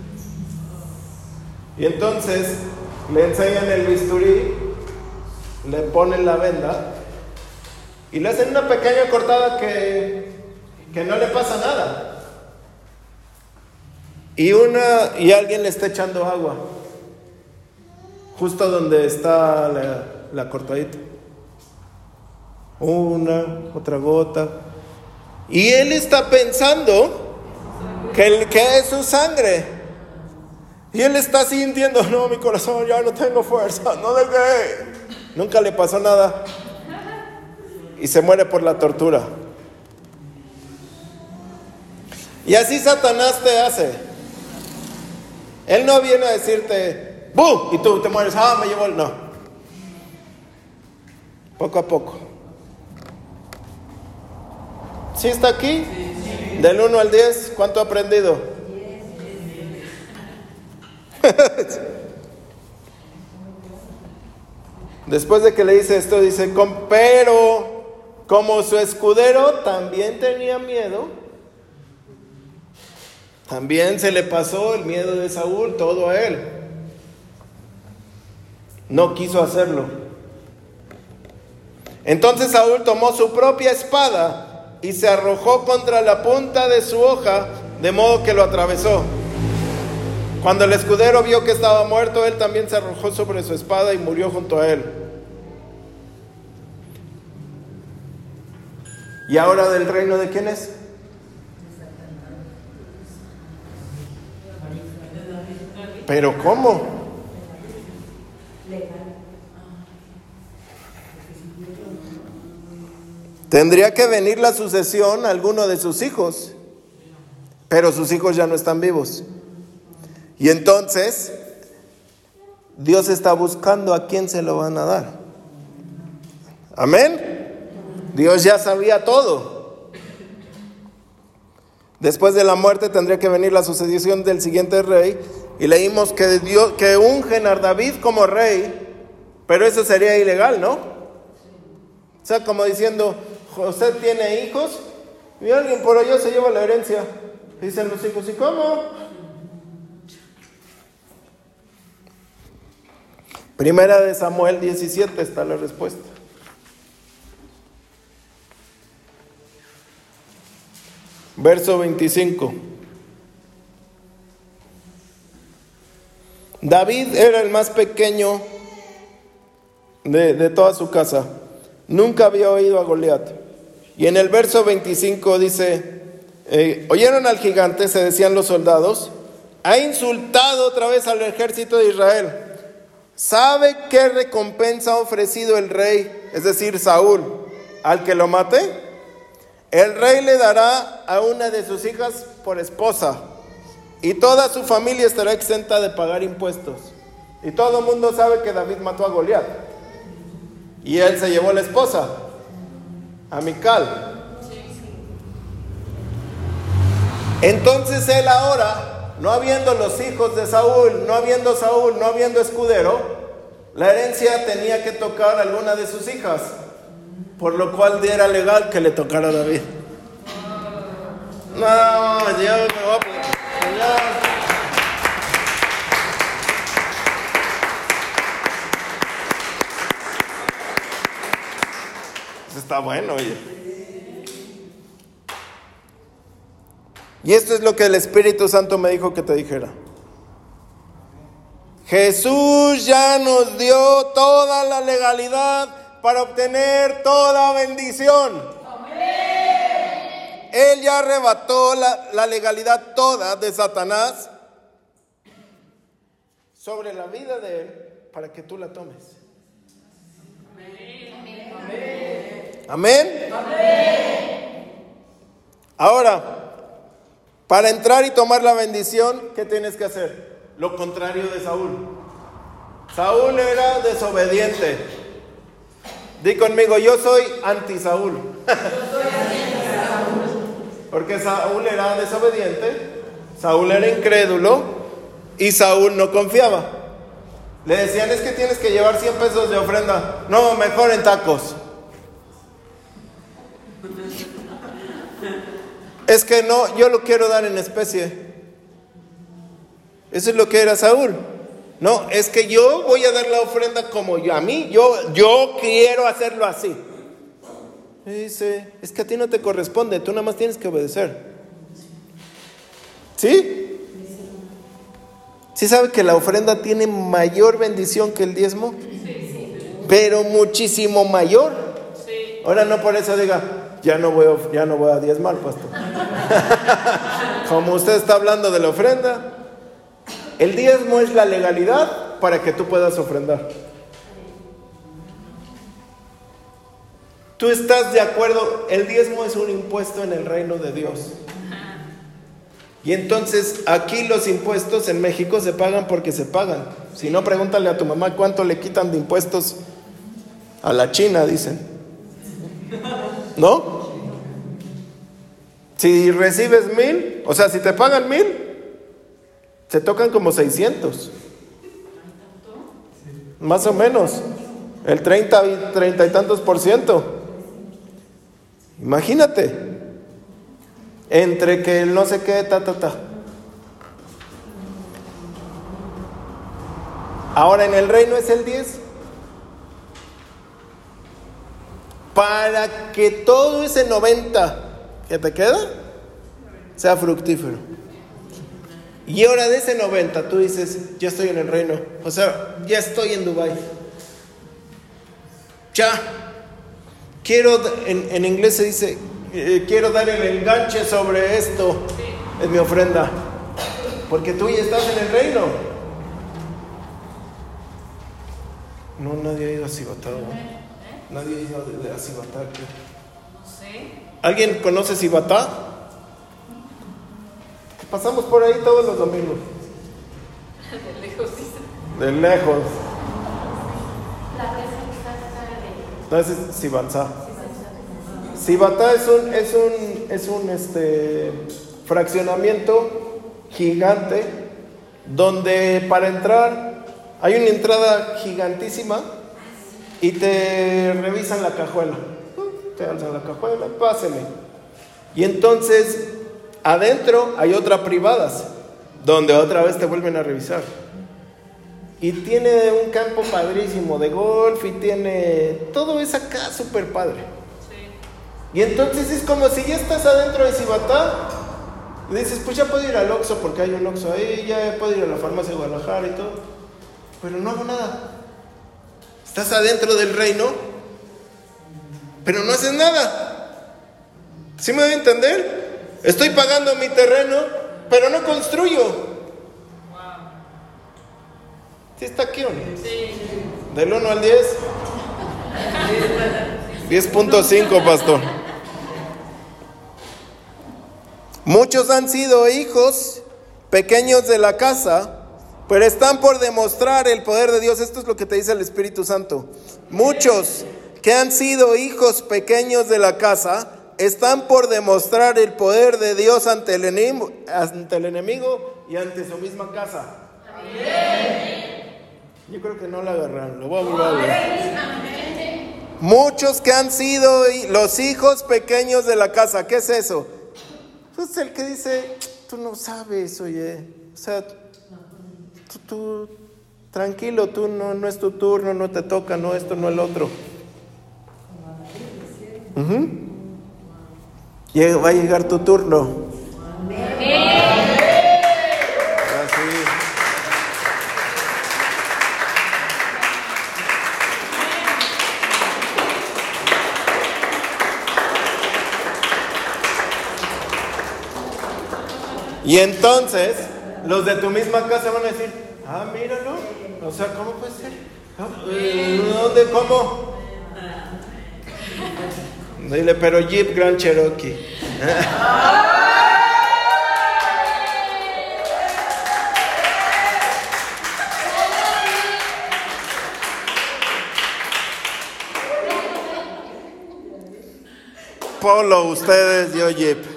Y entonces le enseñan el bisturí, le ponen la venda y le hacen una pequeña cortada que, que no le pasa nada. Y una y alguien le está echando agua justo donde está la, la cortadita. Una, otra gota. Y él está pensando que, que es su sangre. Y él está sintiendo, no, mi corazón, ya no tengo fuerza, no deje. Nunca le pasó nada. Y se muere por la tortura. Y así Satanás te hace. Él no viene a decirte, ¡bum! Y tú te mueres, ah, me llevó el. No. Poco a poco. ¿Sí está aquí? Del 1 al 10, ¿cuánto ha aprendido? Después de que le dice esto, dice, pero como su escudero también tenía miedo, también se le pasó el miedo de Saúl, todo a él. No quiso hacerlo. Entonces Saúl tomó su propia espada y se arrojó contra la punta de su hoja, de modo que lo atravesó. Cuando el escudero vio que estaba muerto, él también se arrojó sobre su espada y murió junto a él. ¿Y ahora del reino de quién es? Pero ¿cómo? Tendría que venir la sucesión a alguno de sus hijos, pero sus hijos ya no están vivos. Y entonces Dios está buscando a quién se lo van a dar. Amén. Dios ya sabía todo. Después de la muerte tendría que venir la sucesión del siguiente rey y leímos que, Dios, que ungen a David como rey, pero eso sería ilegal, ¿no? O sea, como diciendo, José tiene hijos y alguien por allá se lleva la herencia. Dicen los hijos, ¿y cómo? Primera de Samuel 17 está la respuesta. Verso 25. David era el más pequeño de, toda su casa. Nunca había oído a Goliat. Y en el verso 25 dice, eh, oyeron al gigante, se decían los soldados, ha insultado otra vez al ejército de Israel. ¿Sabe qué recompensa ha ofrecido el rey, es decir, Saúl, al que lo mate? El rey le dará a una de sus hijas por esposa y toda su familia estará exenta de pagar impuestos. Y todo el mundo sabe que David mató a Goliat. Y él se llevó la esposa. A Mical. Entonces él ahora, no habiendo los hijos de Saúl, no habiendo Saúl, no habiendo escudero, la herencia tenía que tocar a alguna de sus hijas, por lo cual era legal que le tocara David. No, Dios me va a Está bueno, oye. Y esto es lo que el Espíritu Santo me dijo que te dijera. Jesús ya nos dio toda la legalidad para obtener toda bendición. Él ya arrebató la, la, legalidad toda de Satanás sobre la vida de Él para que tú la tomes. Amén. Ahora, para entrar y tomar la bendición, ¿qué tienes que hacer? Lo contrario de Saúl. Saúl era desobediente. Di conmigo, yo soy anti Saúl. Porque Saúl era desobediente, Saúl era incrédulo y Saúl no confiaba. Le decían, es que tienes que llevar 100 pesos de ofrenda. No, mejor en tacos. Es que no, yo lo quiero dar en especie. Eso es lo que era Saúl. No, es que yo voy a dar la ofrenda como yo, a mí, yo, yo quiero hacerlo así. Y dice, es que a ti no te corresponde, tú nada más tienes que obedecer. ¿Sí? ¿Sí sabe que la ofrenda tiene mayor bendición que el diezmo? Pero muchísimo mayor. Ahora no por eso diga, ya no voy a, ya no voy a diezmar, pastor. Como usted está hablando de la ofrenda, el diezmo es la legalidad para que tú puedas ofrendar. Tú estás de acuerdo, el diezmo es un impuesto en el reino de Dios. Y entonces aquí los impuestos en México se pagan porque se pagan. Si no, pregúntale a tu mamá cuánto le quitan de impuestos a la China, dicen. ¿No? Si recibes mil, o sea, si te pagan mil, se tocan como 600. Más o menos. El 30 y, 30 y tantos por ciento. Imagínate. Entre que el no sé qué, ta, ta, ta. Ahora en el reino es el 10. Para que todo ese 90 que te queda sea fructífero. Y ahora de ese 90 tú dices, ya estoy en el reino. O sea, ya estoy en Dubai. Ya. Quiero, en, en inglés se dice, eh, quiero dar el enganche sobre esto. Es mi ofrenda. Porque tú ya estás en el reino. No, nadie ha ido a Cibatá. Nadie ha ido a Cibatá. ¿Alguien conoce Cibatá? Pasamos por ahí todos los domingos. De lejos, De lejos. No, ese es Cibatá. Cibatá es un, es un, es un este, fraccionamiento gigante donde para entrar hay una entrada gigantísima y te revisan la cajuela. Te alzan la cajuela, páseme. Y entonces adentro hay otra privadas donde otra vez te vuelven a revisar. Y tiene un campo padrísimo de golf y tiene todo es acá súper padre. Y entonces es como si ya estás adentro de Cibatá y dices, pues ya puedo ir al Oxxo porque hay un Oxxo ahí, ya puedo ir a la farmacia de Guadalajara y todo. Pero no hago nada. Estás adentro del reino, pero no haces nada. ¿Sí me voy a entender? Estoy pagando mi terreno, pero no construyo. ¿Sí está aquí o no? Del 1 al 10. 10.5, pastor. Muchos han sido hijos pequeños de la casa, pero están por demostrar el poder de Dios. Esto es lo que te dice el Espíritu Santo. Muchos que han sido hijos pequeños de la casa están por demostrar el poder de Dios ante el enemigo, y ante su misma casa. Yo creo que no la agarraron, lo voy a volver. Muchos que han sido los hijos pequeños de la casa, ¿qué es eso? Pues el que dice, tú no sabes, oye, o sea, tú, tranquilo, tú no, no es tu turno, no te toca, no esto, no el otro. Ujú. Llega- Va a llegar tu turno. Y entonces, los de tu misma casa van a decir, ah, míralo, o sea, ¿cómo puede ser? ¿Dónde, cómo? Dile, pero Jeep Grand Cherokee. Polo, ustedes, yo Jeep.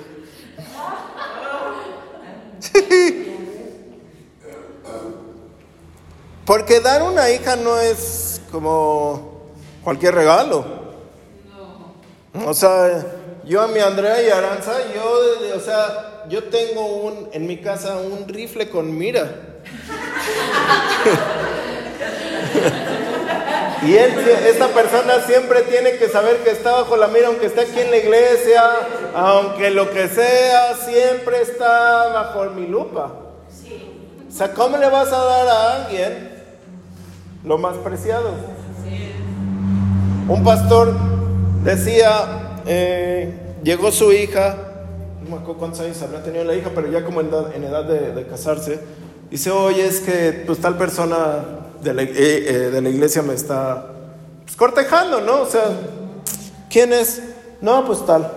Porque dar una hija no es como cualquier regalo. O sea, yo a mi Andrea y Aranza, yo, o sea, yo tengo un, en mi casa un rifle con mira. Y él, esta persona siempre tiene que saber que está bajo la mira, aunque esté aquí en la iglesia, aunque lo que sea, siempre está bajo mi lupa. O sea, ¿cómo le vas a dar a alguien lo más preciado? Un pastor decía, eh, llegó su hija, no me acuerdo cuántos años habrá tenido la hija, pero ya como en edad, en edad de, de casarse, dice, oye, es que pues tal persona de la, eh, eh, iglesia me está pues, cortejando, ¿no? O sea, ¿quién es? No, pues tal.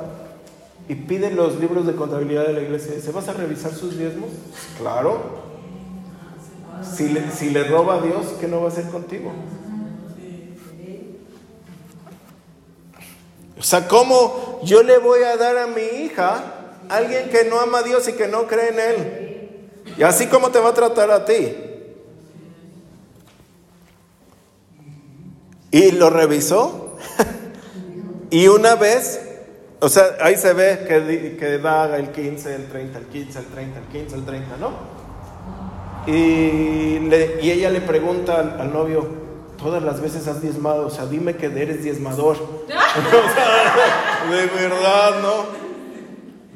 Y pide los libros de contabilidad de la iglesia. Dice, ¿vas a revisar sus diezmos? Claro. Si le, si le roba a Dios, ¿qué no va a hacer contigo? O sea, ¿cómo yo le voy a dar a mi hija a alguien que no ama a Dios y que no cree en Él? Y así como te va a tratar a ti. Y lo revisó. y una vez, o sea, ahí se ve que, que da el 15, el 30, el 15, el 30, el 15, el 30, ¿no? Y, le- y ella le pregunta al, al novio, todas las veces has diezmado, o sea, dime que eres diezmador. O sea, de verdad, ¿no?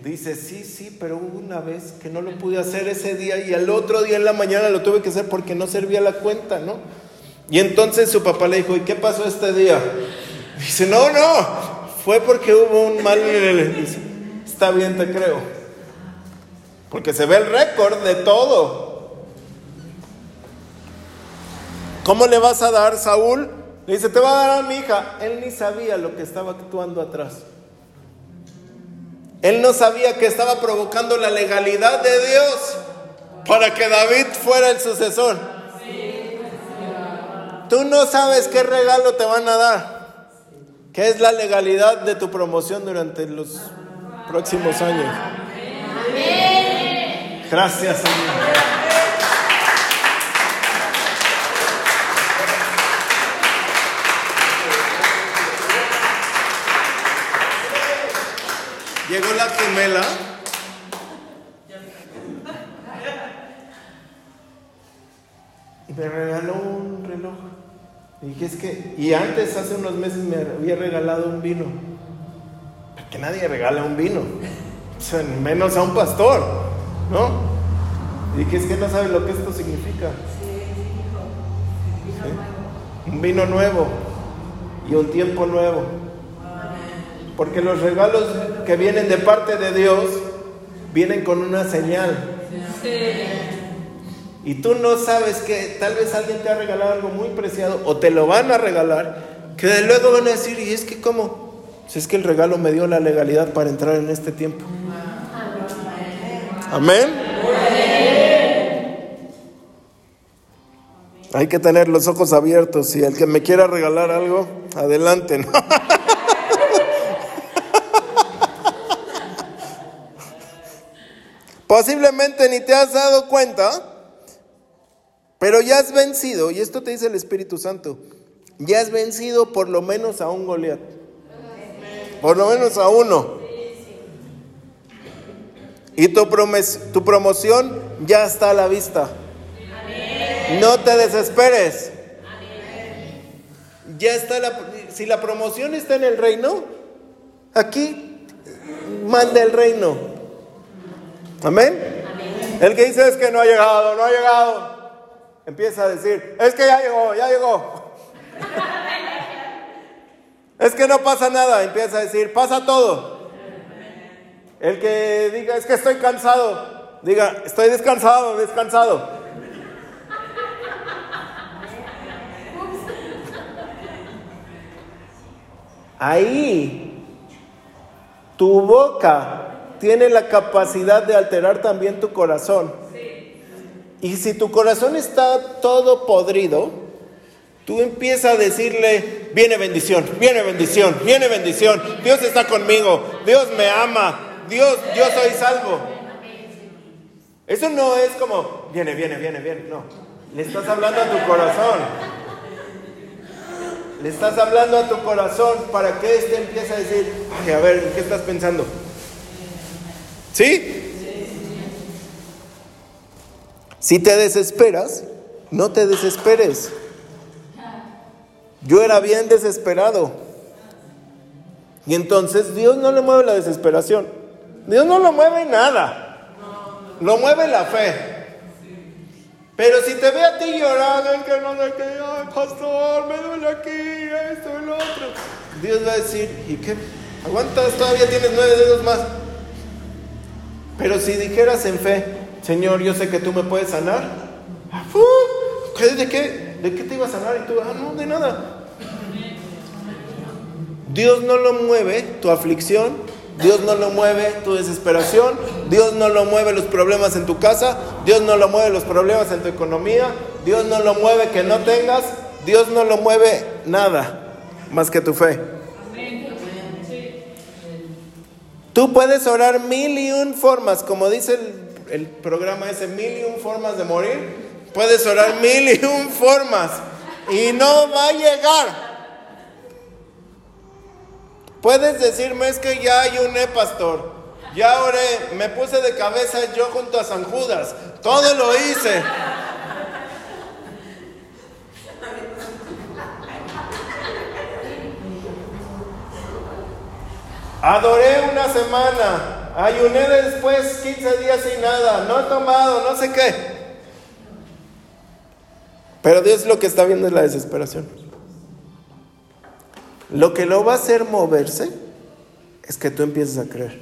Dice, sí, sí, pero hubo una vez que no lo pude hacer ese día y al otro día en la mañana lo tuve que hacer porque no servía la cuenta, ¿no? Y entonces su papá le dijo, ¿y qué pasó este día? Dice, no, no, fue porque hubo un mal... Dice, Está bien, te creo. Porque se ve el récord de todo. ¿Cómo le vas a dar, Saúl? Le dice, te va a dar a mi hija. Él ni sabía lo que estaba actuando atrás. Él no sabía que estaba provocando la legalidad de Dios para que David fuera el sucesor. Tú no sabes qué regalo te van a dar, que es la legalidad de tu promoción durante los próximos años. Gracias, Señor. Llegó la gemela. Y me regaló un reloj. Y dije, es que, y antes, hace unos meses, me había regalado un vino. Porque nadie regala un vino. O sea, menos a un pastor, ¿no? Y dije, es que no sabe lo que esto significa. ¿Sí? Un vino nuevo y un tiempo nuevo. Porque los regalos que vienen de parte de Dios vienen con una señal. Y tú no sabes que tal vez alguien te ha regalado algo muy preciado o te lo van a regalar, que de luego van a decir, y es que cómo, si es que el regalo me dio la legalidad para entrar en este tiempo. Amén. Hay que tener los ojos abiertos y el que me quiera regalar algo, adelante. ¿no? Posiblemente ni te has dado cuenta, pero ya has vencido, y esto te dice el Espíritu Santo, ya has vencido por lo menos a un Goliat. Por lo menos a uno. Y tu, tu promoción ya está a la vista. No te desesperes. Ya está la si la promoción está en el reino, aquí manda el reino. Amén. El que dice es que no ha llegado, no ha llegado. Empieza a decir, es que ya llegó, ya llegó. es que no pasa nada, empieza a decir, pasa todo. El que diga, es que estoy cansado, diga, estoy descansado, descansado. Ahí tu boca tiene la capacidad de alterar también tu corazón. Y si tu corazón está todo podrido, tú empiezas a decirle, viene bendición, viene bendición, viene bendición, Dios está conmigo, Dios me ama, Dios, yo soy salvo. Eso no es como, viene, viene, viene, viene, no. Le estás hablando a tu corazón. Le estás hablando a tu corazón para que éste empiece a decir, ay, a ver, ¿qué estás pensando? ¿Sí? Si te desesperas, no te desesperes. Yo era bien desesperado. Y entonces Dios no le mueve la desesperación. Dios no lo mueve nada. Lo mueve la fe. Pero si te ve a ti llorando, que no sé qué, ay, pastor, me duele aquí, esto lo otro. Dios va a decir, ¿y qué? Aguantas, todavía tienes nueve dedos más. Pero si dijeras en fe, Señor, yo sé que tú me puedes sanar. ¡fu! ¿Qué, ¿De qué? ¿De qué te iba a sanar? Y tú, ah, no, de nada. Dios no lo mueve tu aflicción, Dios no lo mueve tu desesperación, Dios no lo mueve los problemas en tu casa, Dios no lo mueve los problemas en tu economía, Dios no lo mueve que no tengas, Dios no lo mueve nada más que tu fe. Tú puedes orar mil y un formas, como dice el, programa ese, mil y un formas de morir. Puedes orar mil y un formas y no va a llegar. Puedes decirme es que ya ayuné, pastor. Ya oré, me puse de cabeza yo junto a San Judas. Todo lo hice. Adoré una semana, ayuné después 15 días sin nada, no he tomado, no sé qué. Pero Dios lo que está viendo es la desesperación. Lo que lo va a hacer moverse es que tú empieces a creer.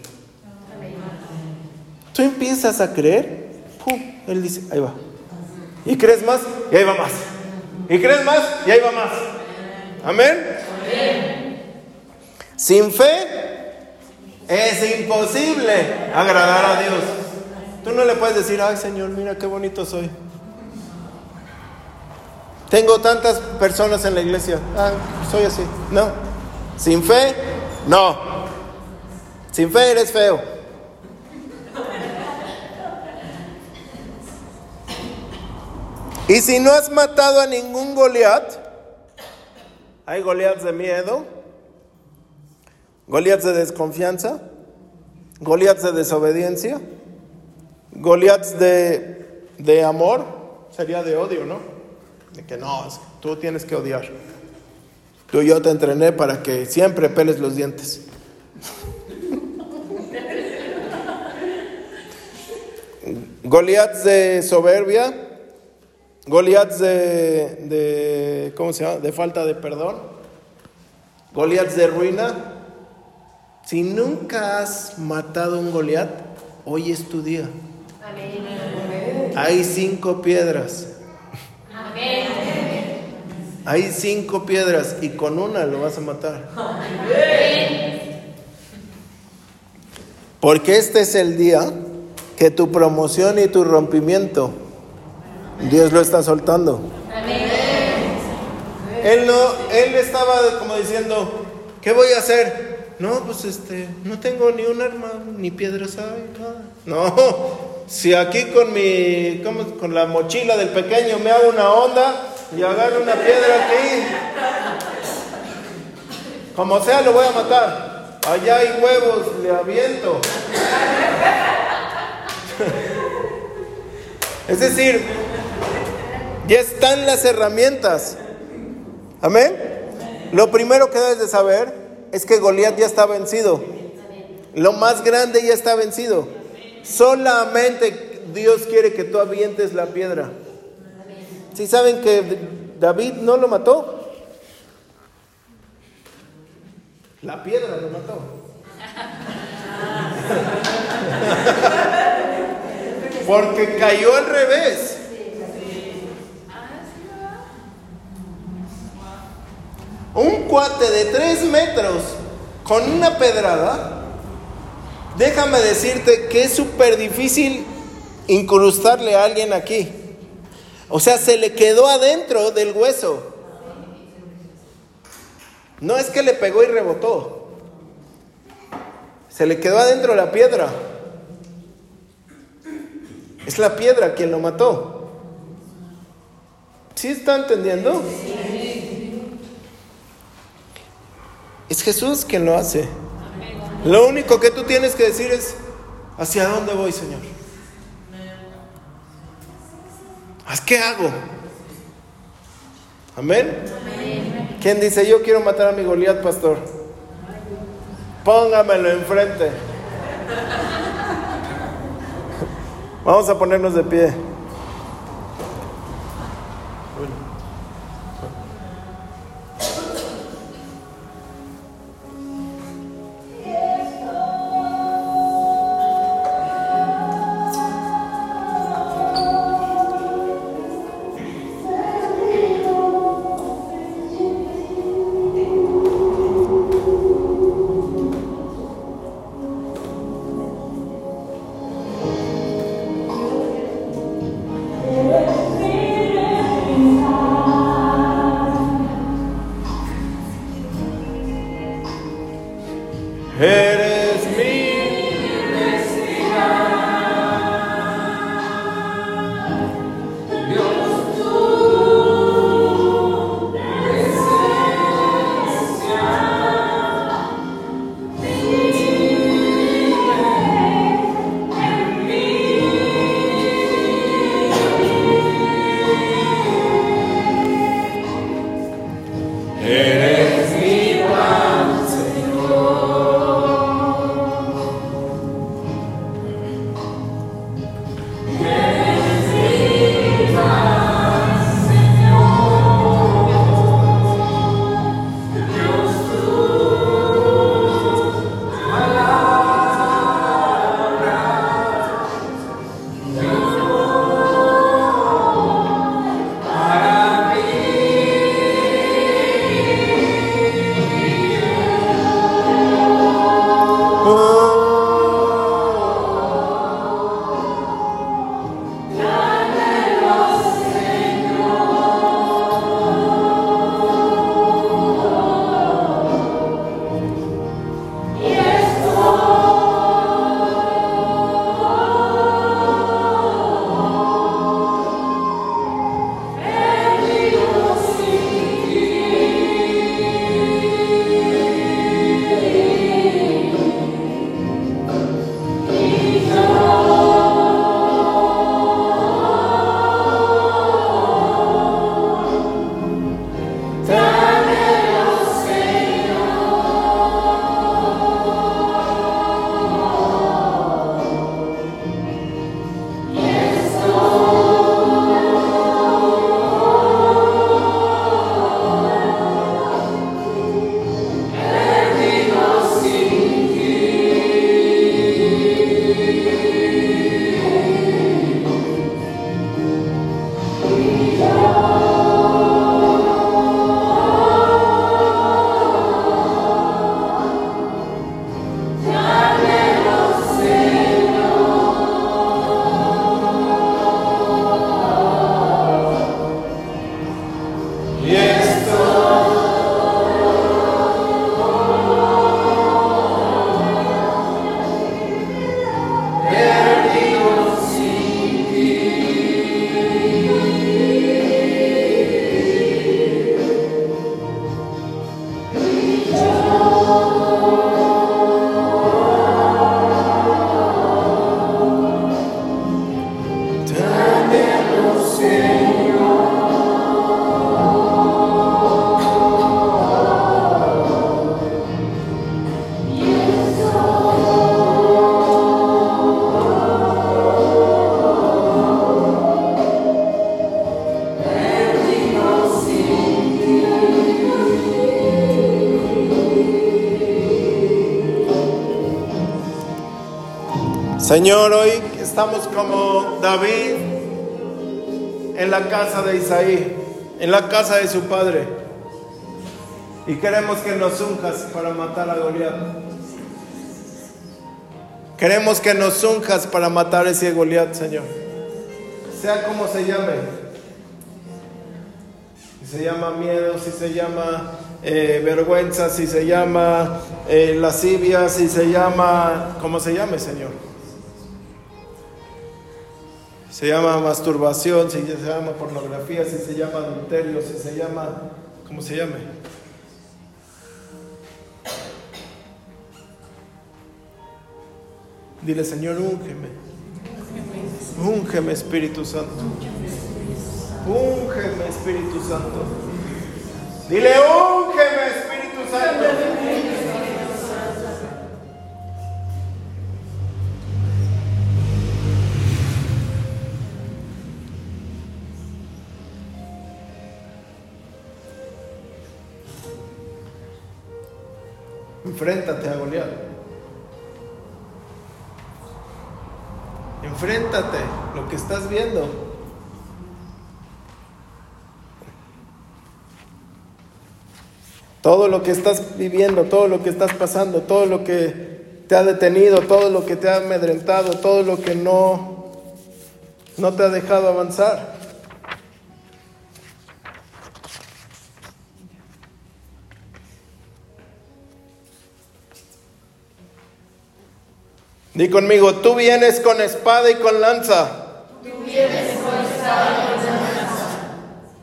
Tú empiezas a creer, ¡pum! Él dice, ahí va. Y crees más, y ahí va más. Y crees más, y ahí va más. Amén. Sin fe es imposible agradar a Dios. Tú no le puedes decir, ay Señor, mira qué bonito soy. Tengo tantas personas en la iglesia. Ah, soy así. No. Sin fe, no. Sin fe eres feo. Y si no has matado a ningún Goliat, hay Goliaths de miedo, Goliaths de desconfianza, Goliaths de desobediencia, Goliaths de, de amor, sería de odio, ¿no? De que no, tú tienes que odiar. Tú y yo te entrené para que siempre peles los dientes. Goliaths de soberbia, Goliaths de, de, ¿cómo se llama? De falta de perdón, Goliaths de ruina. Si nunca has matado un Goliat, hoy es tu día. Hay cinco piedras. Hay cinco piedras y con una lo vas a matar. Porque este es el día que tu promoción y tu rompimiento, Dios lo está soltando. Él no, él estaba como diciendo, ¿qué voy a hacer? No, pues este, no tengo ni un arma, ni piedras hay, nada. No, si aquí con mi, ¿cómo? con la mochila del pequeño me hago una onda y agarro una piedra aquí, como sea lo voy a matar. Allá hay huevos, le aviento. Es decir, ya están las herramientas. Amén. Lo primero que debes de saber es que Goliat ya está vencido. Lo más grande ya está vencido. Solamente Dios quiere que tú avientes la piedra. Si saben que David no lo mató, la piedra lo mató. Porque cayó al revés. Un cuate de tres metros con una pedrada, déjame decirte que es súper difícil incrustarle a alguien aquí. O sea, se le quedó adentro del hueso. No es que le pegó y rebotó. Se le quedó adentro la piedra. Es la piedra quien lo mató. ¿Sí está entendiendo? Es Jesús quien lo hace. Lo único que tú tienes que decir es, ¿hacia dónde voy, Señor? ¿Qué hago? Amén. ¿Quién dice, yo quiero matar a mi Goliat, pastor? Póngamelo enfrente. Vamos a ponernos de pie. Señor, hoy estamos como David en la casa de Isaí, en la casa de su padre. Y queremos que nos unjas para matar a Goliat. Queremos que nos unjas para matar a ese Goliat, Señor. Sea como se llame. Si se llama miedo, si se llama eh, vergüenza, si se llama eh, lascivia, si se llama, como se llame, Señor. Se llama masturbación, si se llama pornografía, si se llama adulterio, si se llama, ¿cómo se llame? Dile, Señor, úngeme. Úngeme, Espíritu Santo. Úngeme, Espíritu Santo. Dile, úngeme, Espíritu Santo. Enfréntate lo que estás viendo. Todo lo que estás viviendo, todo lo que estás pasando, todo lo que te ha detenido, todo lo que te ha amedrentado, todo lo que no, no te ha dejado avanzar. Di conmigo, tú vienes con espada y con lanza. Tú vienes con espada y con lanza.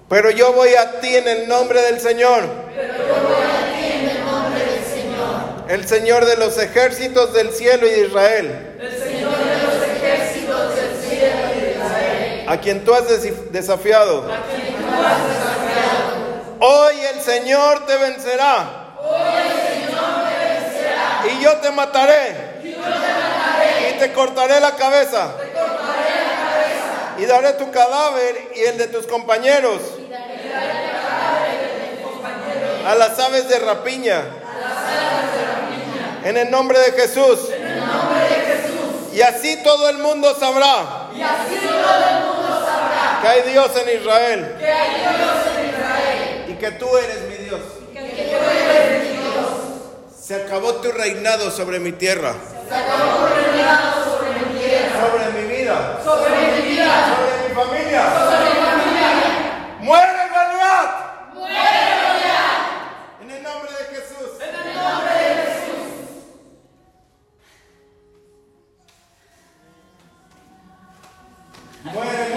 Pero yo voy a ti en el nombre del Señor. Pero yo voy a ti en el nombre del Señor. El Señor de los ejércitos del cielo y de Israel. El Señor de los ejércitos del cielo y de Israel. A quien tú has des- desafiado. A quien tú has desafiado. Hoy el Señor te vencerá. Hoy el Señor te vencerá. Y yo te mataré. Y yo te mataré. Y te cortaré la cabeza. Te cortaré la cabeza. Y daré tu cadáver y el de tus compañeros. Y daré el cadáver de tus compañeros A las aves de rapiña. a las alas de rapiña. En el nombre de Jesús. En el nombre de Jesús. Y así todo el mundo sabrá Y así todo el mundo sabrá que hay Dios en Israel. que hay Dios en Israel. Y que tú eres mi Dios. Que tú eres mi Dios. Se acabó tu reinado sobre mi tierra. Se acabó el reinado sobre mi tierra. Sobre mi vida. Sobre mi vida. Sobre mi familia. Sobre mi familia. Muere Goliat. Muere Goliat. En el nombre de Jesús. En el nombre de Jesús. Muere